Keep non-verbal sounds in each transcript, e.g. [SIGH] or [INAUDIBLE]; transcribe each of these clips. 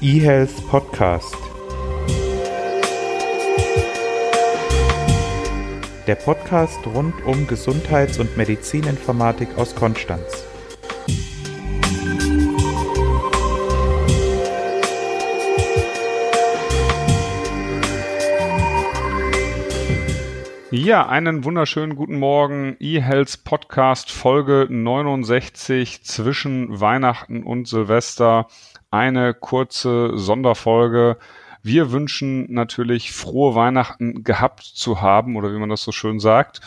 eHealth Podcast. Der Podcast rund um Gesundheits- und Medizininformatik aus Konstanz. Ja, einen wunderschönen guten Morgen. eHealth Podcast Folge 69 zwischen Weihnachten und Silvester. Eine kurze Sonderfolge. Wir wünschen natürlich frohe Weihnachten gehabt zu haben oder wie man das so schön sagt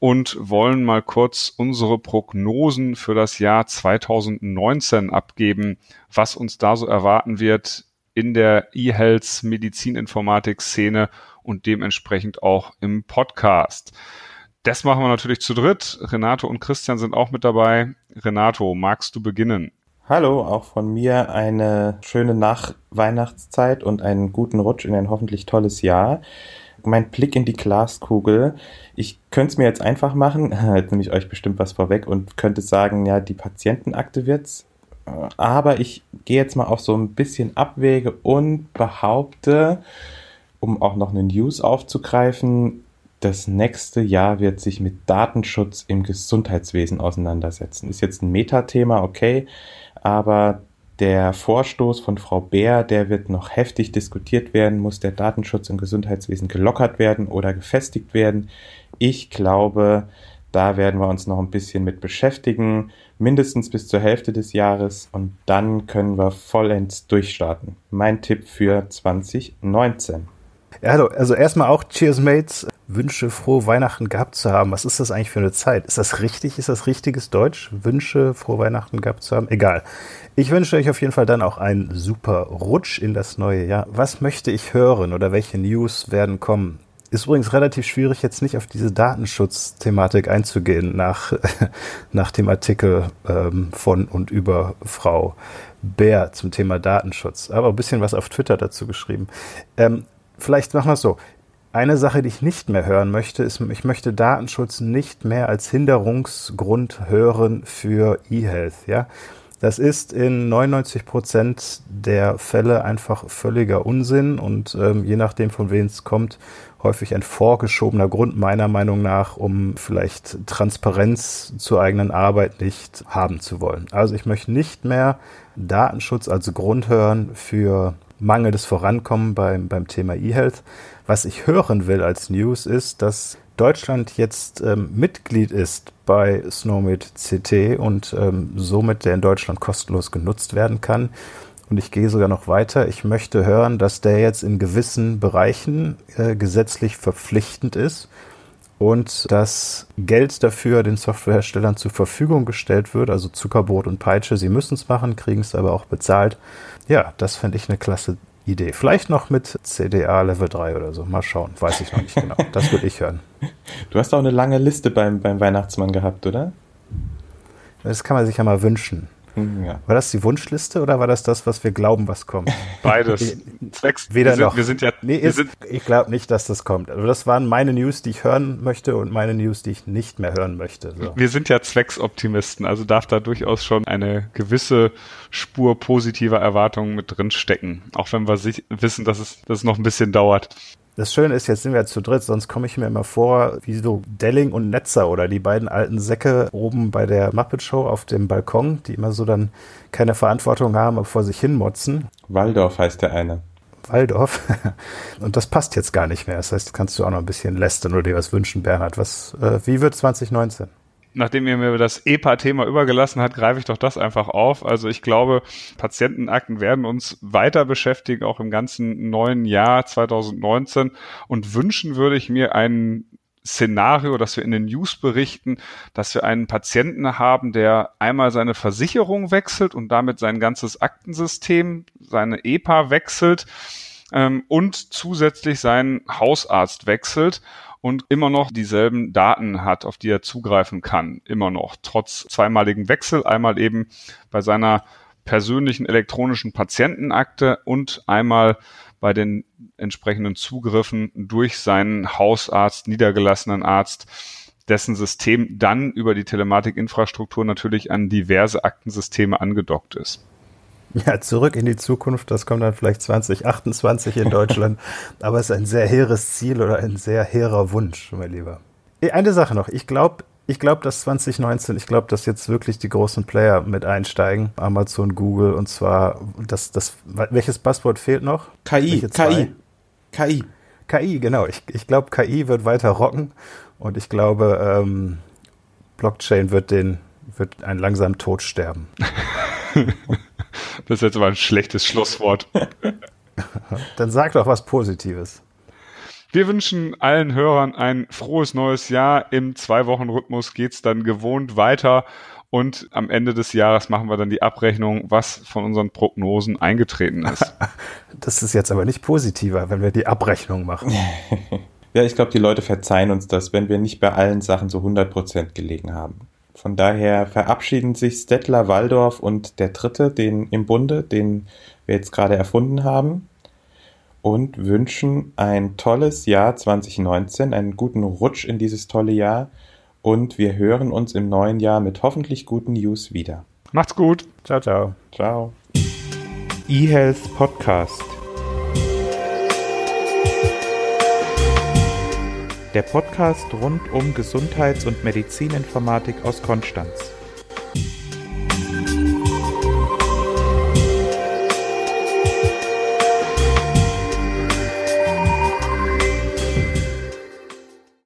und wollen mal kurz unsere Prognosen für das Jahr 2019 abgeben, was uns da so erwarten wird in der eHealth Medizininformatik Szene und dementsprechend auch im Podcast. Das machen wir natürlich zu dritt. Renato und Christian sind auch mit dabei. Renato, magst du beginnen? Hallo, auch von mir eine schöne Nachweihnachtszeit und einen guten Rutsch in ein hoffentlich tolles Jahr. Mein Blick in die Glaskugel. Ich könnte es mir jetzt einfach machen, [LAUGHS] jetzt nehme ich euch bestimmt was vorweg und könnte sagen, ja, die Patientenakte wird's. Aber ich gehe jetzt mal auf so ein bisschen Abwege und behaupte, um auch noch eine News aufzugreifen, das nächste Jahr wird sich mit Datenschutz im Gesundheitswesen auseinandersetzen. Ist jetzt ein Metathema, okay, aber der Vorstoß von Frau Bär, der wird noch heftig diskutiert werden. Muss der Datenschutz im Gesundheitswesen gelockert werden oder gefestigt werden? Ich glaube, da werden wir uns noch ein bisschen mit beschäftigen, mindestens bis zur Hälfte des Jahres und dann können wir vollends durchstarten. Mein Tipp für 2019. Ja, hallo. Also erstmal auch Cheers Mates. Wünsche frohe Weihnachten gehabt zu haben. Was ist das eigentlich für eine Zeit? Ist das richtig? Ist das richtiges Deutsch? Wünsche frohe Weihnachten gehabt zu haben? Egal. Ich wünsche euch auf jeden Fall dann auch einen super Rutsch in das neue Jahr. Was möchte ich hören oder welche News werden kommen? Ist übrigens relativ schwierig, jetzt nicht auf diese Datenschutzthematik einzugehen nach, [LAUGHS] nach dem Artikel ähm, von und über Frau Bär zum Thema Datenschutz. Aber ein bisschen was auf Twitter dazu geschrieben. Ähm, vielleicht machen wir es so. Eine Sache, die ich nicht mehr hören möchte, ist, ich möchte Datenschutz nicht mehr als Hinderungsgrund hören für eHealth, ja. Das ist in 99 Prozent der Fälle einfach völliger Unsinn und ähm, je nachdem, von wem es kommt, häufig ein vorgeschobener Grund meiner Meinung nach, um vielleicht Transparenz zur eigenen Arbeit nicht haben zu wollen. Also ich möchte nicht mehr Datenschutz als Grund hören für mangelndes Vorankommen beim, beim Thema E-Health. Was ich hören will als News ist, dass Deutschland jetzt ähm, Mitglied ist bei Snowmade CT und ähm, somit der in Deutschland kostenlos genutzt werden kann. Und ich gehe sogar noch weiter. Ich möchte hören, dass der jetzt in gewissen Bereichen äh, gesetzlich verpflichtend ist und dass Geld dafür den Softwareherstellern zur Verfügung gestellt wird, also Zuckerbrot und Peitsche. Sie müssen es machen, kriegen es aber auch bezahlt. Ja, das fände ich eine klasse Idee. Vielleicht noch mit CDA Level 3 oder so. Mal schauen. Weiß ich noch nicht genau. Das würde ich hören. Du hast auch eine lange Liste beim, beim Weihnachtsmann gehabt, oder? Das kann man sich ja mal wünschen. Hm, ja. War das die Wunschliste oder war das das, was wir glauben, was kommt? [LAUGHS] Beides. Zwecks. Weder wir sind, noch. Wir sind ja. Nee, ist, sind, ich glaube nicht, dass das kommt. Also das waren meine News, die ich hören möchte und meine News, die ich nicht mehr hören möchte. So. Wir sind ja Zwecksoptimisten, also darf da durchaus schon eine gewisse Spur positiver Erwartungen mit drin stecken, auch wenn wir wissen, dass es, dass es noch ein bisschen dauert. Das Schöne ist, jetzt sind wir zu dritt, sonst komme ich mir immer vor wie so Delling und Netzer oder die beiden alten Säcke oben bei der Muppet Show auf dem Balkon, die immer so dann keine Verantwortung haben, aber vor sich hin motzen. Waldorf heißt der eine. Waldorf. [LAUGHS] Und das passt jetzt gar nicht mehr. Das heißt, kannst du auch noch ein bisschen lästern oder dir was wünschen, Bernhard. Was, äh, wie wird 2019? Nachdem ihr mir das EPA-Thema übergelassen habt, greife ich doch das einfach auf. Also ich glaube, Patientenakten werden uns weiter beschäftigen, auch im ganzen neuen Jahr 2019. Und wünschen würde ich mir ein Szenario, dass wir in den News berichten, dass wir einen Patienten haben, der einmal seine Versicherung wechselt und damit sein ganzes Aktensystem, seine EPA wechselt ähm, und zusätzlich seinen Hausarzt wechselt und immer noch dieselben Daten hat, auf die er zugreifen kann. Immer noch. Trotz zweimaligen Wechsel. Einmal eben bei seiner persönlichen elektronischen Patientenakte und einmal bei den entsprechenden Zugriffen durch seinen Hausarzt, niedergelassenen Arzt, dessen System dann über die Telematikinfrastruktur natürlich an diverse Aktensysteme angedockt ist. [LAUGHS] Ja, zurück in die Zukunft, das kommt dann vielleicht 2028 in Deutschland, [LAUGHS] aber es ist ein sehr hehres Ziel oder ein sehr hehrer Wunsch, mein Lieber. Eine Sache noch, ich glaube, ich glaube, dass 2019, ich glaube, dass jetzt wirklich die großen Player mit einsteigen, Amazon, Google, und zwar, das, das, welches Passwort fehlt noch? KI, KI, KI. KI, genau. Ich, ich glaube, KI wird weiter rocken und ich glaube, ähm, Blockchain wird den, wird einen langsamen Tod sterben. [LAUGHS] das ist jetzt aber ein schlechtes Schlusswort. [LAUGHS] Dann sag doch was Positives. Wir wünschen allen Hörern ein frohes neues Jahr. Im Zwei-Wochen-Rhythmus geht's dann gewohnt weiter. Und am Ende des Jahres machen wir dann die Abrechnung, was von unseren Prognosen eingetreten ist. [LAUGHS] Das ist jetzt aber nicht positiver, wenn wir die Abrechnung machen. [LAUGHS] ja, ich glaube, die Leute verzeihen uns das, wenn wir nicht bei allen Sachen so 100% gelegen haben. Von daher verabschieden sich Stettler, Waldorf und der Dritte, den im Bunde, den wir jetzt gerade erfunden haben und wünschen ein tolles Jahr 2019, einen guten Rutsch in dieses tolle Jahr und wir hören uns im neuen Jahr mit hoffentlich guten News wieder. Macht's gut. Ciao, ciao. Ciao. eHealth Podcast. Der Podcast rund um Gesundheits- und Medizininformatik aus Konstanz.